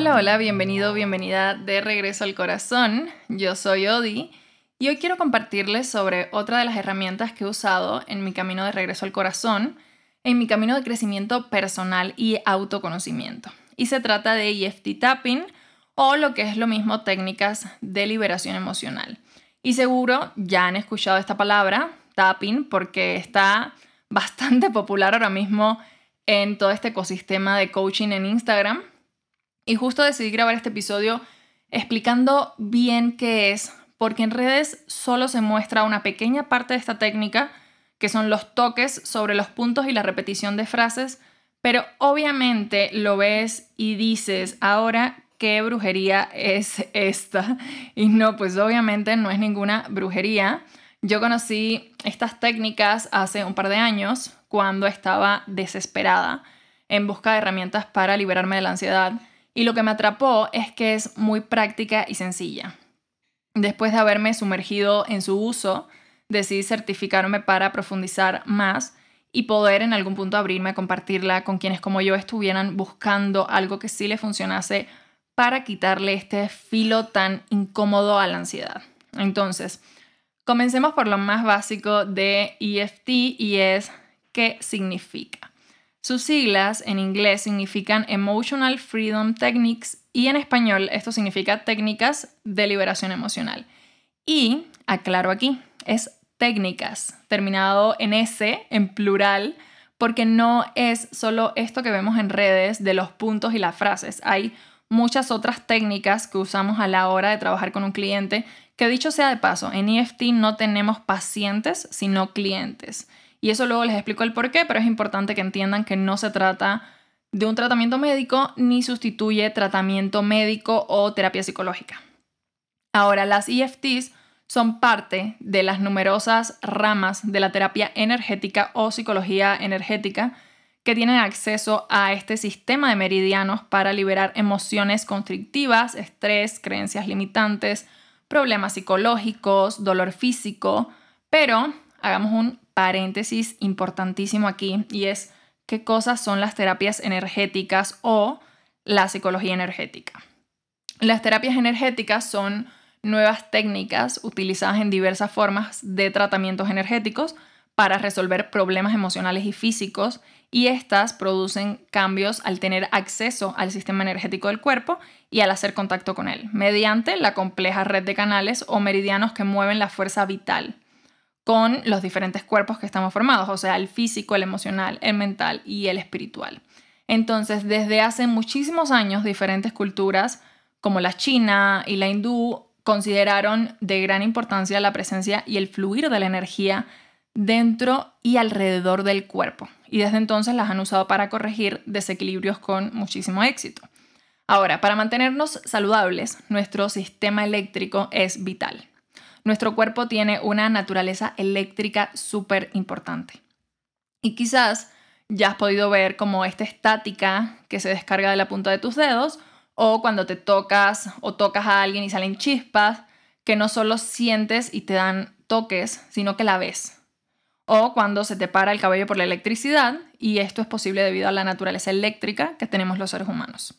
Hola, hola, bienvenido, bienvenida de regreso al corazón. Yo soy Odi y hoy quiero compartirles sobre otra de las herramientas que he usado en mi camino de regreso al corazón, en mi camino de crecimiento personal y autoconocimiento. Y se trata de EFT tapping o lo que es lo mismo técnicas de liberación emocional. Y seguro ya han escuchado esta palabra, tapping, porque está bastante popular ahora mismo en todo este ecosistema de coaching en Instagram. Y justo decidí grabar este episodio explicando bien qué es, porque en redes solo se muestra una pequeña parte de esta técnica, que son los toques sobre los puntos y la repetición de frases, pero obviamente lo ves y dices, ahora qué brujería es esta. Y no, pues obviamente no es ninguna brujería. Yo conocí estas técnicas hace un par de años cuando estaba desesperada en busca de herramientas para liberarme de la ansiedad. Y lo que me atrapó es que es muy práctica y sencilla. Después de haberme sumergido en su uso, decidí certificarme para profundizar más y poder en algún punto abrirme a compartirla con quienes como yo estuvieran buscando algo que sí le funcionase para quitarle este filo tan incómodo a la ansiedad. Entonces, comencemos por lo más básico de EFT y es qué significa. Sus siglas en inglés significan Emotional Freedom Techniques y en español esto significa técnicas de liberación emocional. Y, aclaro aquí, es técnicas, terminado en S, en plural, porque no es solo esto que vemos en redes de los puntos y las frases. Hay muchas otras técnicas que usamos a la hora de trabajar con un cliente, que dicho sea de paso, en EFT no tenemos pacientes, sino clientes. Y eso luego les explico el por qué, pero es importante que entiendan que no se trata de un tratamiento médico ni sustituye tratamiento médico o terapia psicológica. Ahora, las EFTs son parte de las numerosas ramas de la terapia energética o psicología energética que tienen acceso a este sistema de meridianos para liberar emociones constrictivas, estrés, creencias limitantes, problemas psicológicos, dolor físico, pero hagamos un paréntesis importantísimo aquí y es qué cosas son las terapias energéticas o la psicología energética. Las terapias energéticas son nuevas técnicas utilizadas en diversas formas de tratamientos energéticos para resolver problemas emocionales y físicos y estas producen cambios al tener acceso al sistema energético del cuerpo y al hacer contacto con él, mediante la compleja red de canales o meridianos que mueven la fuerza vital con los diferentes cuerpos que estamos formados, o sea, el físico, el emocional, el mental y el espiritual. Entonces, desde hace muchísimos años, diferentes culturas como la china y la hindú consideraron de gran importancia la presencia y el fluir de la energía dentro y alrededor del cuerpo. Y desde entonces las han usado para corregir desequilibrios con muchísimo éxito. Ahora, para mantenernos saludables, nuestro sistema eléctrico es vital. Nuestro cuerpo tiene una naturaleza eléctrica súper importante. Y quizás ya has podido ver como esta estática que se descarga de la punta de tus dedos o cuando te tocas o tocas a alguien y salen chispas que no solo sientes y te dan toques, sino que la ves o cuando se te para el cabello por la electricidad, y esto es posible debido a la naturaleza eléctrica que tenemos los seres humanos.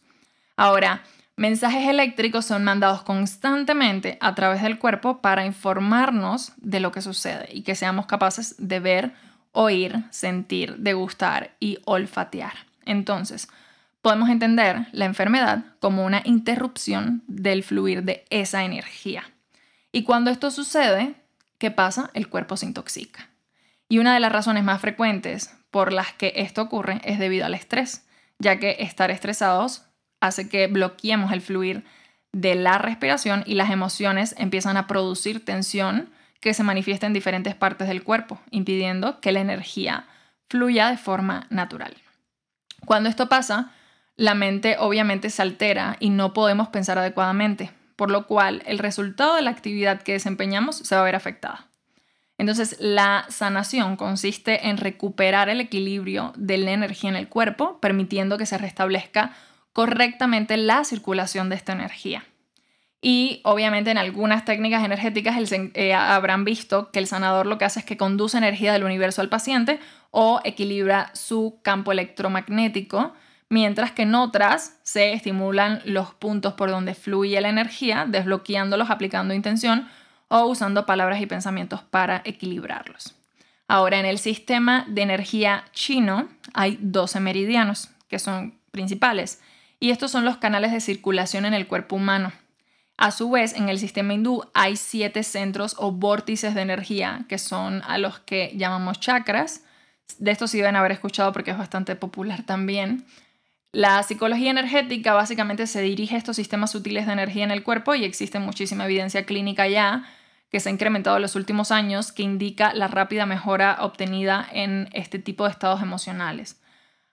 Ahora, mensajes eléctricos son mandados constantemente a través del cuerpo para informarnos de lo que sucede y que seamos capaces de ver, oír, sentir, degustar y olfatear. Entonces, podemos entender la enfermedad como una interrupción del fluir de esa energía. Y cuando esto sucede, ¿qué pasa? El cuerpo se intoxica. Y una de las razones más frecuentes por las que esto ocurre es debido al estrés, ya que estar estresados hace que bloqueemos el fluir de la respiración y las emociones empiezan a producir tensión que se manifiesta en diferentes partes del cuerpo, impidiendo que la energía fluya de forma natural. Cuando esto pasa, la mente obviamente se altera y no podemos pensar adecuadamente, por lo cual el resultado de la actividad que desempeñamos se va a ver afectada. Entonces, la sanación consiste en recuperar el equilibrio de la energía en el cuerpo, permitiendo que se restablezca correctamente la circulación de esta energía. Y obviamente en algunas técnicas energéticas eh, habrán visto que el sanador lo que hace es que conduce energía del universo al paciente o equilibra su campo electromagnético, mientras que en otras se estimulan los puntos por donde fluye la energía, desbloqueándolos aplicando intención o usando palabras y pensamientos para equilibrarlos. Ahora, en el sistema de energía chino hay 12 meridianos, que son principales, y estos son los canales de circulación en el cuerpo humano. A su vez, en el sistema hindú hay siete centros o vórtices de energía, que son a los que llamamos chakras. De estos sí deben haber escuchado porque es bastante popular también. La psicología energética básicamente se dirige a estos sistemas sutiles de energía en el cuerpo y existe muchísima evidencia clínica ya que se ha incrementado en los últimos años que indica la rápida mejora obtenida en este tipo de estados emocionales.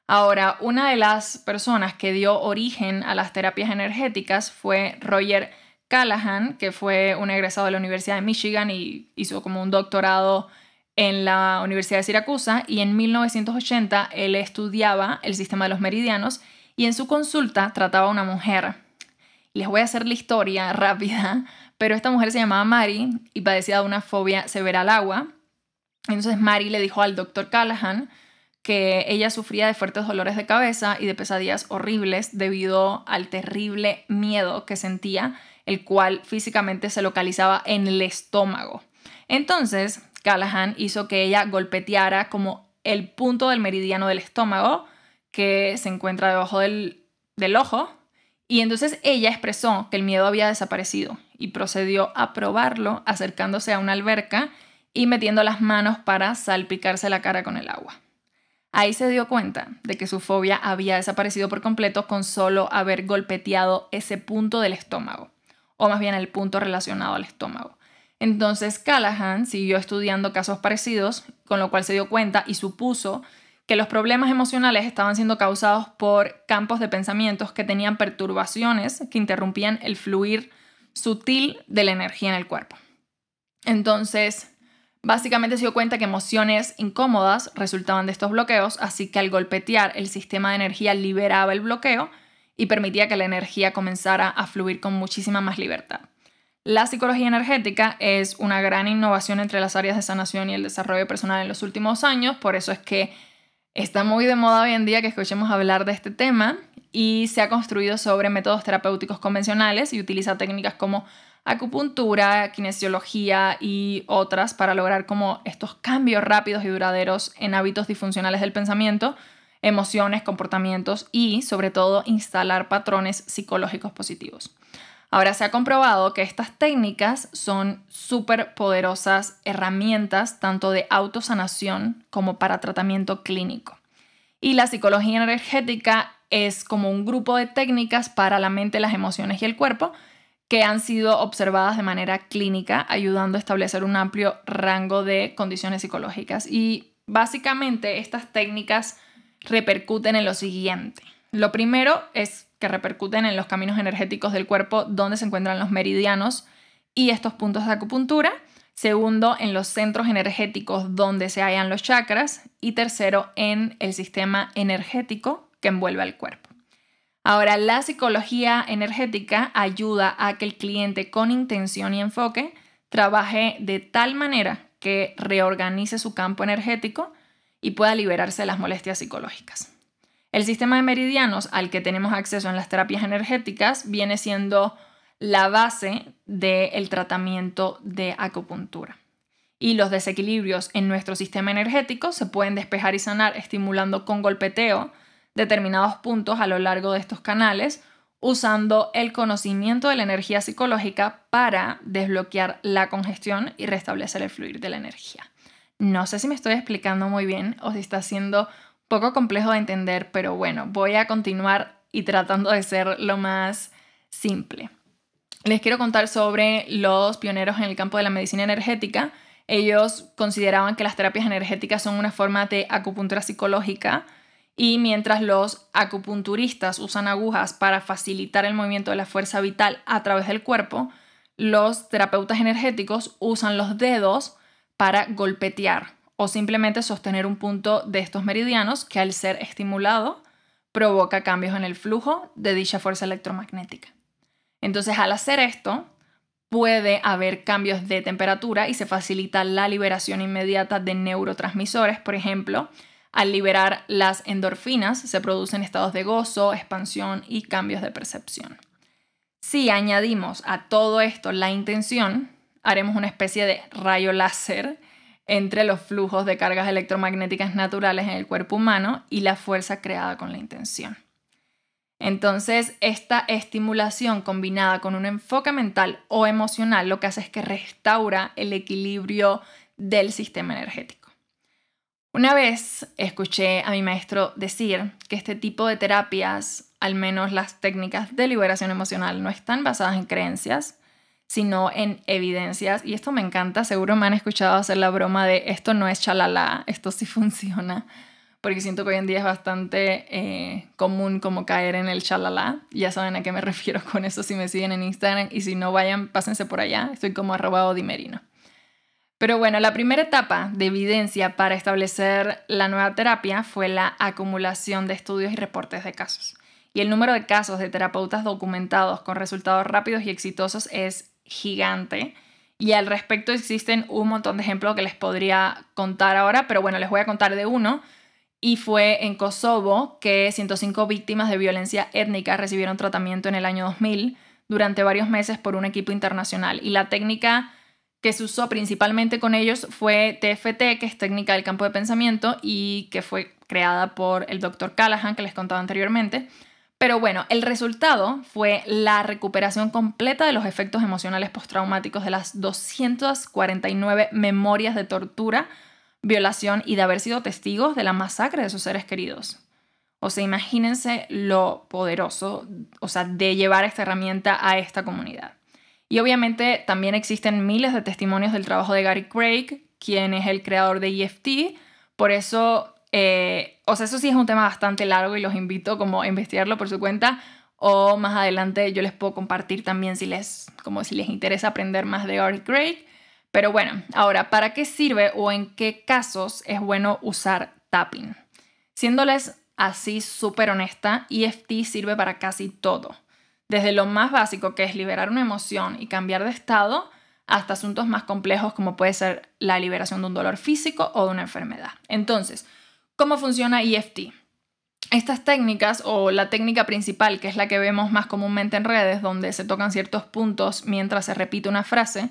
Ahora, una de las personas que dio origen a las terapias energéticas fue Roger Callahan, que fue un egresado de la Universidad de Michigan y hizo como un doctorado en la Universidad de Siracusa y en 1980 él estudiaba el sistema de los meridianos y en su consulta trataba a una mujer. Les voy a hacer la historia rápida pero esta mujer se llamaba Mary y padecía de una fobia severa al agua. Entonces Mary le dijo al doctor Callahan que ella sufría de fuertes dolores de cabeza y de pesadillas horribles debido al terrible miedo que sentía, el cual físicamente se localizaba en el estómago. Entonces, Callahan hizo que ella golpeteara como el punto del meridiano del estómago que se encuentra debajo del, del ojo y entonces ella expresó que el miedo había desaparecido y procedió a probarlo acercándose a una alberca y metiendo las manos para salpicarse la cara con el agua. Ahí se dio cuenta de que su fobia había desaparecido por completo con solo haber golpeteado ese punto del estómago, o más bien el punto relacionado al estómago. Entonces Callahan siguió estudiando casos parecidos, con lo cual se dio cuenta y supuso que los problemas emocionales estaban siendo causados por campos de pensamientos que tenían perturbaciones que interrumpían el fluir sutil de la energía en el cuerpo. Entonces, básicamente se dio cuenta que emociones incómodas resultaban de estos bloqueos, así que al golpetear el sistema de energía liberaba el bloqueo y permitía que la energía comenzara a fluir con muchísima más libertad. La psicología energética es una gran innovación entre las áreas de sanación y el desarrollo personal en los últimos años, por eso es que está muy de moda hoy en día que escuchemos hablar de este tema y se ha construido sobre métodos terapéuticos convencionales y utiliza técnicas como acupuntura, kinesiología y otras para lograr como estos cambios rápidos y duraderos en hábitos disfuncionales del pensamiento, emociones, comportamientos y sobre todo instalar patrones psicológicos positivos. Ahora se ha comprobado que estas técnicas son súper poderosas herramientas tanto de autosanación como para tratamiento clínico. Y la psicología energética es como un grupo de técnicas para la mente, las emociones y el cuerpo que han sido observadas de manera clínica, ayudando a establecer un amplio rango de condiciones psicológicas. Y básicamente estas técnicas repercuten en lo siguiente. Lo primero es que repercuten en los caminos energéticos del cuerpo donde se encuentran los meridianos y estos puntos de acupuntura. Segundo, en los centros energéticos donde se hallan los chakras. Y tercero, en el sistema energético que envuelve al cuerpo. Ahora, la psicología energética ayuda a que el cliente con intención y enfoque trabaje de tal manera que reorganice su campo energético y pueda liberarse de las molestias psicológicas. El sistema de meridianos al que tenemos acceso en las terapias energéticas viene siendo la base del tratamiento de acupuntura. Y los desequilibrios en nuestro sistema energético se pueden despejar y sanar estimulando con golpeteo determinados puntos a lo largo de estos canales, usando el conocimiento de la energía psicológica para desbloquear la congestión y restablecer el fluir de la energía. No sé si me estoy explicando muy bien o si está siendo poco complejo de entender, pero bueno, voy a continuar y tratando de ser lo más simple. Les quiero contar sobre los pioneros en el campo de la medicina energética. Ellos consideraban que las terapias energéticas son una forma de acupuntura psicológica y mientras los acupunturistas usan agujas para facilitar el movimiento de la fuerza vital a través del cuerpo, los terapeutas energéticos usan los dedos para golpetear o simplemente sostener un punto de estos meridianos que al ser estimulado provoca cambios en el flujo de dicha fuerza electromagnética. Entonces al hacer esto puede haber cambios de temperatura y se facilita la liberación inmediata de neurotransmisores, por ejemplo, Al liberar las endorfinas se producen estados de gozo, expansión y cambios de percepción. Si añadimos a todo esto la intención, haremos una especie de rayo láser entre los flujos de cargas electromagnéticas naturales en el cuerpo humano y la fuerza creada con la intención. Entonces, esta estimulación combinada con un enfoque mental o emocional lo que hace es que restaura el equilibrio del sistema energético. Una vez escuché a mi maestro decir que este tipo de terapias, al menos las técnicas de liberación emocional, no están basadas en creencias, sino en evidencias. Y esto me encanta, seguro me han escuchado hacer la broma de esto no es chalala, esto sí funciona porque siento que hoy en día es bastante eh, común como caer en el chalala. Ya saben a qué me refiero con eso si me siguen en Instagram y si no vayan, pásense por allá. Estoy como arroba odimerino. Pero bueno, la primera etapa de evidencia para establecer la nueva terapia fue la acumulación de estudios y reportes de casos. Y el número de casos de terapeutas documentados con resultados rápidos y exitosos es gigante. Y al respecto existen un montón de ejemplos que les podría contar ahora, pero bueno, les voy a contar de uno y fue en Kosovo que 105 víctimas de violencia étnica recibieron tratamiento en el año 2000 durante varios meses por un equipo internacional. Y la técnica que se usó principalmente con ellos fue TFT, que es técnica del campo de pensamiento y que fue creada por el doctor Callahan, que les contaba anteriormente. Pero bueno, el resultado fue la recuperación completa de los efectos emocionales postraumáticos de las 249 memorias de tortura violación y de haber sido testigos de la masacre de sus seres queridos. O sea, imagínense lo poderoso, o sea, de llevar esta herramienta a esta comunidad. Y obviamente también existen miles de testimonios del trabajo de Gary Craig, quien es el creador de EFT. Por eso, eh, o sea, eso sí es un tema bastante largo y los invito como a investigarlo por su cuenta. O más adelante yo les puedo compartir también si les, como si les interesa aprender más de Gary Craig. Pero bueno, ahora, ¿para qué sirve o en qué casos es bueno usar tapping? Siéndoles así súper honesta, EFT sirve para casi todo. Desde lo más básico que es liberar una emoción y cambiar de estado, hasta asuntos más complejos como puede ser la liberación de un dolor físico o de una enfermedad. Entonces, ¿cómo funciona EFT? Estas técnicas o la técnica principal, que es la que vemos más comúnmente en redes, donde se tocan ciertos puntos mientras se repite una frase,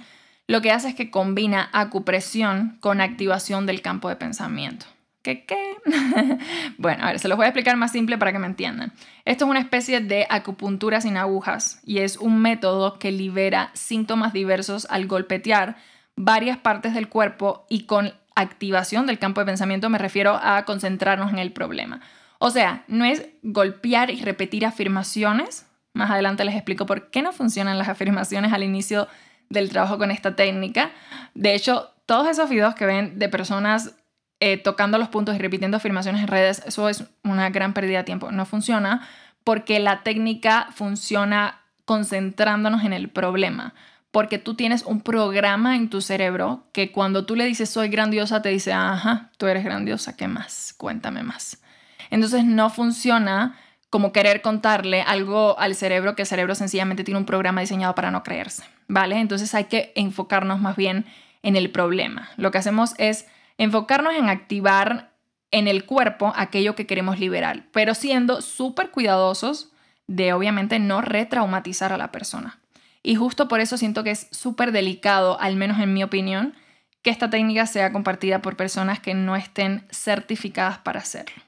lo que hace es que combina acupresión con activación del campo de pensamiento. ¿Qué qué? bueno, a ver, se los voy a explicar más simple para que me entiendan. Esto es una especie de acupuntura sin agujas y es un método que libera síntomas diversos al golpetear varias partes del cuerpo y con activación del campo de pensamiento me refiero a concentrarnos en el problema. O sea, no es golpear y repetir afirmaciones. Más adelante les explico por qué no funcionan las afirmaciones al inicio del trabajo con esta técnica. De hecho, todos esos videos que ven de personas eh, tocando los puntos y repitiendo afirmaciones en redes, eso es una gran pérdida de tiempo. No funciona porque la técnica funciona concentrándonos en el problema. Porque tú tienes un programa en tu cerebro que cuando tú le dices soy grandiosa, te dice, ajá, tú eres grandiosa, ¿qué más? Cuéntame más. Entonces no funciona como querer contarle algo al cerebro que el cerebro sencillamente tiene un programa diseñado para no creerse. ¿vale? Entonces hay que enfocarnos más bien en el problema. Lo que hacemos es enfocarnos en activar en el cuerpo aquello que queremos liberar, pero siendo súper cuidadosos de obviamente no retraumatizar a la persona. Y justo por eso siento que es súper delicado, al menos en mi opinión, que esta técnica sea compartida por personas que no estén certificadas para hacerlo.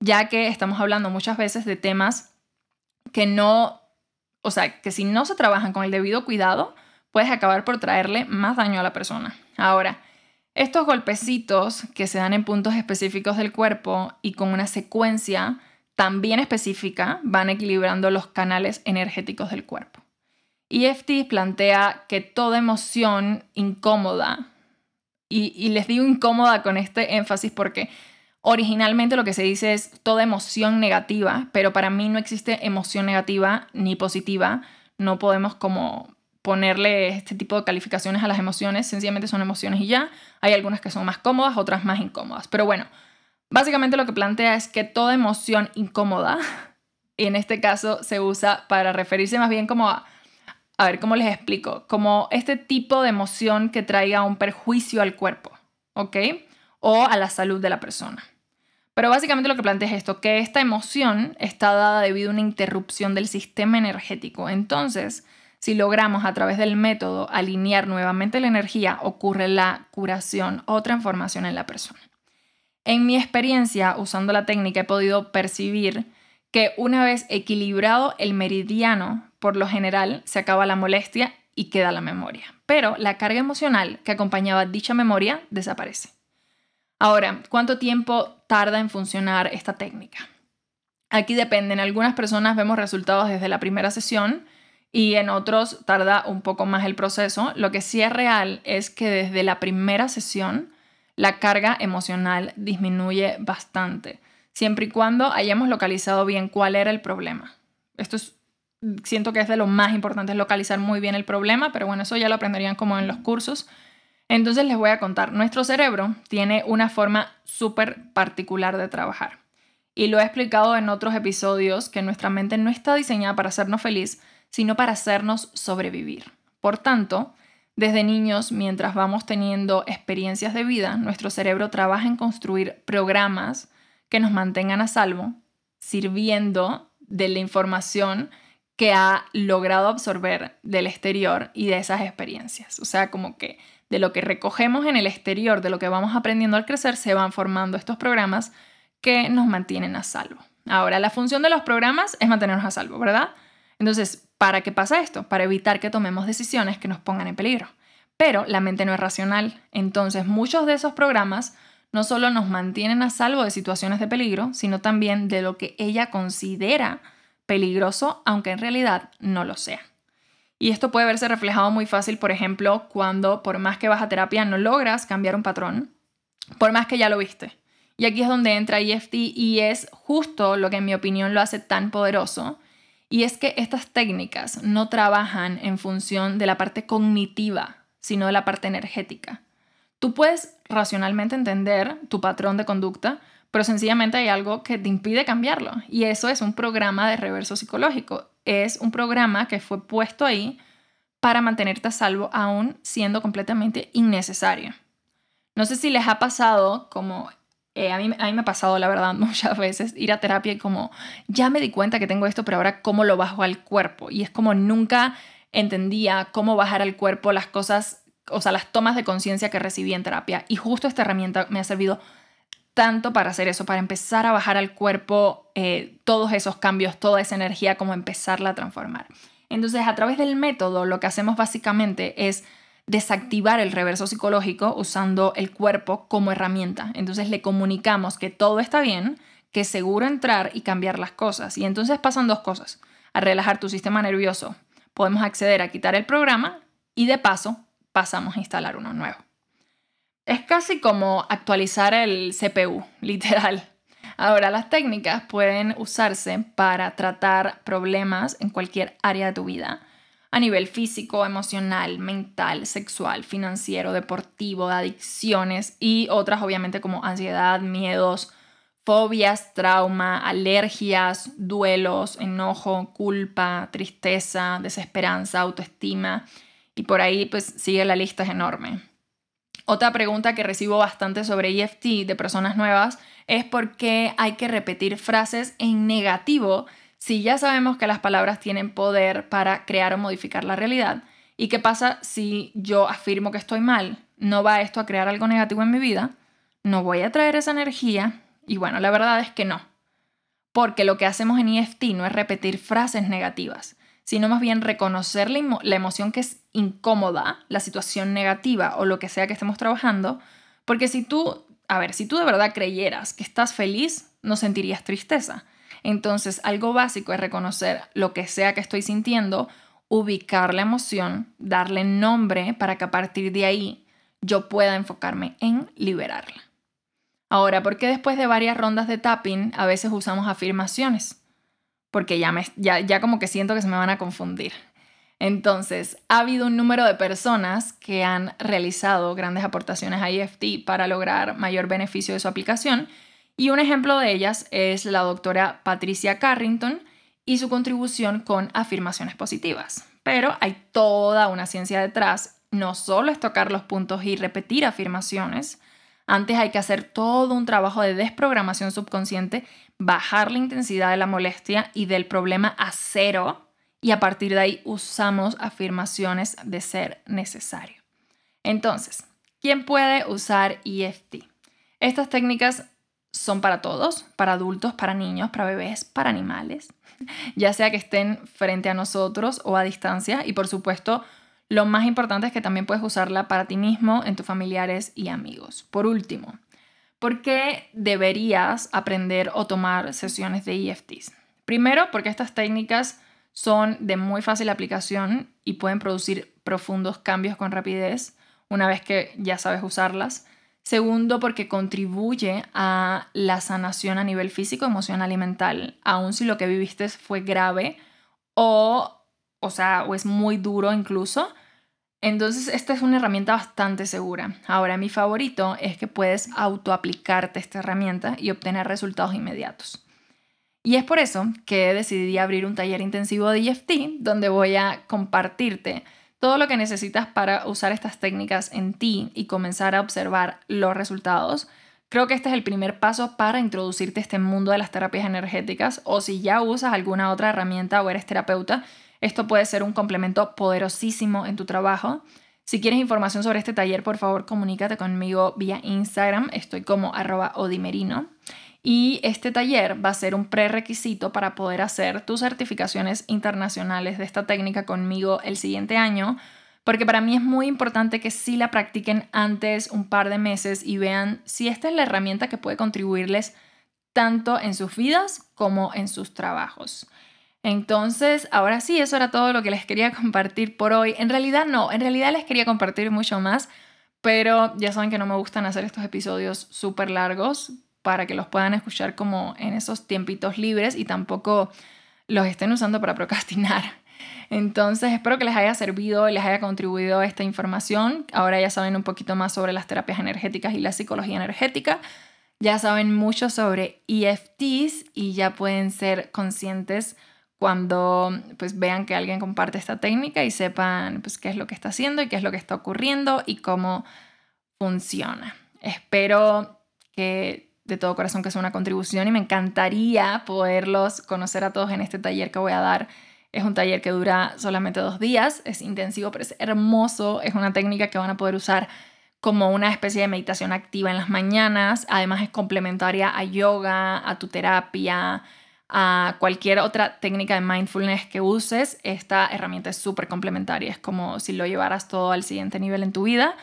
Ya que estamos hablando muchas veces de temas que no o sea, que si no se trabajan con el debido cuidado, puedes acabar por traerle más daño a la persona. Ahora, estos golpecitos que se dan en puntos específicos del cuerpo y con una secuencia también específica van equilibrando los canales energéticos del cuerpo. EFT plantea que toda emoción incómoda, y, y les digo incómoda con este énfasis porque Originalmente lo que se dice es toda emoción negativa, pero para mí no existe emoción negativa ni positiva. No podemos como ponerle este tipo de calificaciones a las emociones, sencillamente son emociones y ya. Hay algunas que son más cómodas, otras más incómodas. Pero bueno, básicamente lo que plantea es que toda emoción incómoda, y en este caso se usa para referirse más bien como a, a ver, ¿cómo les explico? Como este tipo de emoción que traiga un perjuicio al cuerpo, ¿ok? O a la salud de la persona. Pero básicamente lo que plantea es esto, que esta emoción está dada debido a una interrupción del sistema energético. Entonces, si logramos a través del método alinear nuevamente la energía, ocurre la curación o transformación en la persona. En mi experiencia usando la técnica he podido percibir que una vez equilibrado el meridiano, por lo general se acaba la molestia y queda la memoria. Pero la carga emocional que acompañaba dicha memoria desaparece. Ahora, ¿cuánto tiempo tarda en funcionar esta técnica? Aquí depende. En algunas personas vemos resultados desde la primera sesión y en otros tarda un poco más el proceso. Lo que sí es real es que desde la primera sesión la carga emocional disminuye bastante, siempre y cuando hayamos localizado bien cuál era el problema. Esto es, siento que es de lo más importante, es localizar muy bien el problema, pero bueno, eso ya lo aprenderían como en los cursos. Entonces les voy a contar, nuestro cerebro tiene una forma súper particular de trabajar. Y lo he explicado en otros episodios que nuestra mente no está diseñada para hacernos feliz, sino para hacernos sobrevivir. Por tanto, desde niños, mientras vamos teniendo experiencias de vida, nuestro cerebro trabaja en construir programas que nos mantengan a salvo, sirviendo de la información que ha logrado absorber del exterior y de esas experiencias. O sea, como que de lo que recogemos en el exterior, de lo que vamos aprendiendo al crecer, se van formando estos programas que nos mantienen a salvo. Ahora, la función de los programas es mantenernos a salvo, ¿verdad? Entonces, ¿para qué pasa esto? Para evitar que tomemos decisiones que nos pongan en peligro. Pero la mente no es racional, entonces muchos de esos programas no solo nos mantienen a salvo de situaciones de peligro, sino también de lo que ella considera peligroso, aunque en realidad no lo sea. Y esto puede verse reflejado muy fácil, por ejemplo, cuando por más que vas a terapia no logras cambiar un patrón, por más que ya lo viste. Y aquí es donde entra EFT y es justo lo que en mi opinión lo hace tan poderoso, y es que estas técnicas no trabajan en función de la parte cognitiva, sino de la parte energética. Tú puedes racionalmente entender tu patrón de conducta, pero sencillamente hay algo que te impide cambiarlo. Y eso es un programa de reverso psicológico. Es un programa que fue puesto ahí para mantenerte a salvo aún siendo completamente innecesario. No sé si les ha pasado como eh, a, mí, a mí me ha pasado, la verdad, muchas veces ir a terapia y como, ya me di cuenta que tengo esto, pero ahora cómo lo bajo al cuerpo. Y es como nunca entendía cómo bajar al cuerpo las cosas, o sea, las tomas de conciencia que recibí en terapia. Y justo esta herramienta me ha servido tanto para hacer eso, para empezar a bajar al cuerpo eh, todos esos cambios, toda esa energía, como empezarla a transformar. Entonces, a través del método, lo que hacemos básicamente es desactivar el reverso psicológico usando el cuerpo como herramienta. Entonces le comunicamos que todo está bien, que seguro entrar y cambiar las cosas. Y entonces pasan dos cosas. A relajar tu sistema nervioso, podemos acceder a quitar el programa y de paso pasamos a instalar uno nuevo. Es casi como actualizar el CPU, literal. Ahora, las técnicas pueden usarse para tratar problemas en cualquier área de tu vida a nivel físico, emocional, mental, sexual, financiero, deportivo, de adicciones y otras obviamente como ansiedad, miedos, fobias, trauma, alergias, duelos, enojo, culpa, tristeza, desesperanza, autoestima y por ahí pues sigue la lista es enorme. Otra pregunta que recibo bastante sobre EFT de personas nuevas es por qué hay que repetir frases en negativo si ya sabemos que las palabras tienen poder para crear o modificar la realidad, ¿y qué pasa si yo afirmo que estoy mal? ¿No va esto a crear algo negativo en mi vida? ¿No voy a traer esa energía? Y bueno, la verdad es que no. Porque lo que hacemos en EFT no es repetir frases negativas, sino más bien reconocer la, la emoción que es incómoda, la situación negativa o lo que sea que estemos trabajando, porque si tú, a ver, si tú de verdad creyeras que estás feliz, no sentirías tristeza. Entonces, algo básico es reconocer lo que sea que estoy sintiendo, ubicar la emoción, darle nombre para que a partir de ahí yo pueda enfocarme en liberarla. Ahora, ¿por qué después de varias rondas de tapping a veces usamos afirmaciones? Porque ya, me, ya, ya como que siento que se me van a confundir. Entonces, ha habido un número de personas que han realizado grandes aportaciones a EFT para lograr mayor beneficio de su aplicación y un ejemplo de ellas es la doctora Patricia Carrington y su contribución con afirmaciones positivas. Pero hay toda una ciencia detrás, no solo es tocar los puntos y repetir afirmaciones, Antes hay que hacer todo un trabajo de desprogramación subconsciente, bajar la intensidad de la molestia y del problema a cero y a partir de ahí usamos afirmaciones de ser necesario. Entonces, ¿quién puede usar EFT? Estas técnicas son para todos, para adultos, para niños, para bebés, para animales, ya sea que estén frente a nosotros o a distancia y por supuesto lo más importante es que también puedes usarla para ti mismo, en tus familiares y amigos. Por último, ¿por qué deberías aprender o tomar sesiones de EFTs? Primero, porque estas técnicas son de muy fácil aplicación y pueden producir profundos cambios con rapidez una vez que ya sabes usarlas. Segundo, porque contribuye a la sanación a nivel físico, emocional y mental, aun si lo que viviste fue grave o, o sea, o es muy duro incluso. Entonces, esta es una herramienta bastante segura. Ahora, mi favorito es que puedes autoaplicarte esta herramienta y obtener resultados inmediatos. Y es por eso que decidí abrir un taller intensivo de EFT donde voy a compartirte todo lo que necesitas para usar estas técnicas en ti y comenzar a observar los resultados. Creo que este es el primer paso para introducirte a este mundo de las terapias energéticas o si ya usas alguna otra herramienta o eres terapeuta, esto puede ser un complemento poderosísimo en tu trabajo. Si quieres información sobre este taller, por favor comunícate conmigo vía Instagram, estoy como arroba odimerino. Y este taller va a ser un prerequisito para poder hacer tus certificaciones internacionales de esta técnica conmigo el siguiente año, porque para mí es muy importante que sí la practiquen antes un par de meses y vean si esta es la herramienta que puede contribuirles tanto en sus vidas como en sus trabajos. Entonces, ahora sí, eso era todo lo que les quería compartir por hoy. En realidad no, en realidad les quería compartir mucho más, pero ya saben que no me gustan hacer estos episodios súper largos para que los puedan escuchar como en esos tiempitos libres y tampoco los estén usando para procrastinar. Entonces, espero que les haya servido y les haya contribuido esta información. Ahora ya saben un poquito más sobre las terapias energéticas y la psicología energética. Ya saben mucho sobre EFTs y ya pueden ser conscientes cuando pues vean que alguien comparte esta técnica y sepan pues qué es lo que está haciendo y qué es lo que está ocurriendo y cómo funciona. Espero que de todo corazón que sea una contribución y me encantaría poderlos conocer a todos en este taller que voy a dar. Es un taller que dura solamente dos días, es intensivo, pero es hermoso, es una técnica que van a poder usar como una especie de meditación activa en las mañanas, además es complementaria a yoga, a tu terapia, a cualquier otra técnica de mindfulness que uses, esta herramienta es súper complementaria, es como si lo llevaras todo al siguiente nivel en tu vida.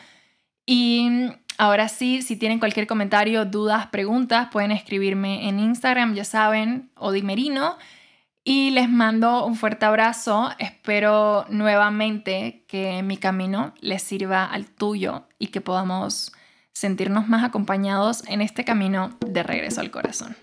Y Ahora sí, si tienen cualquier comentario, dudas, preguntas, pueden escribirme en Instagram, ya saben, Odimerino. Y les mando un fuerte abrazo. Espero nuevamente que mi camino les sirva al tuyo y que podamos sentirnos más acompañados en este camino de regreso al corazón.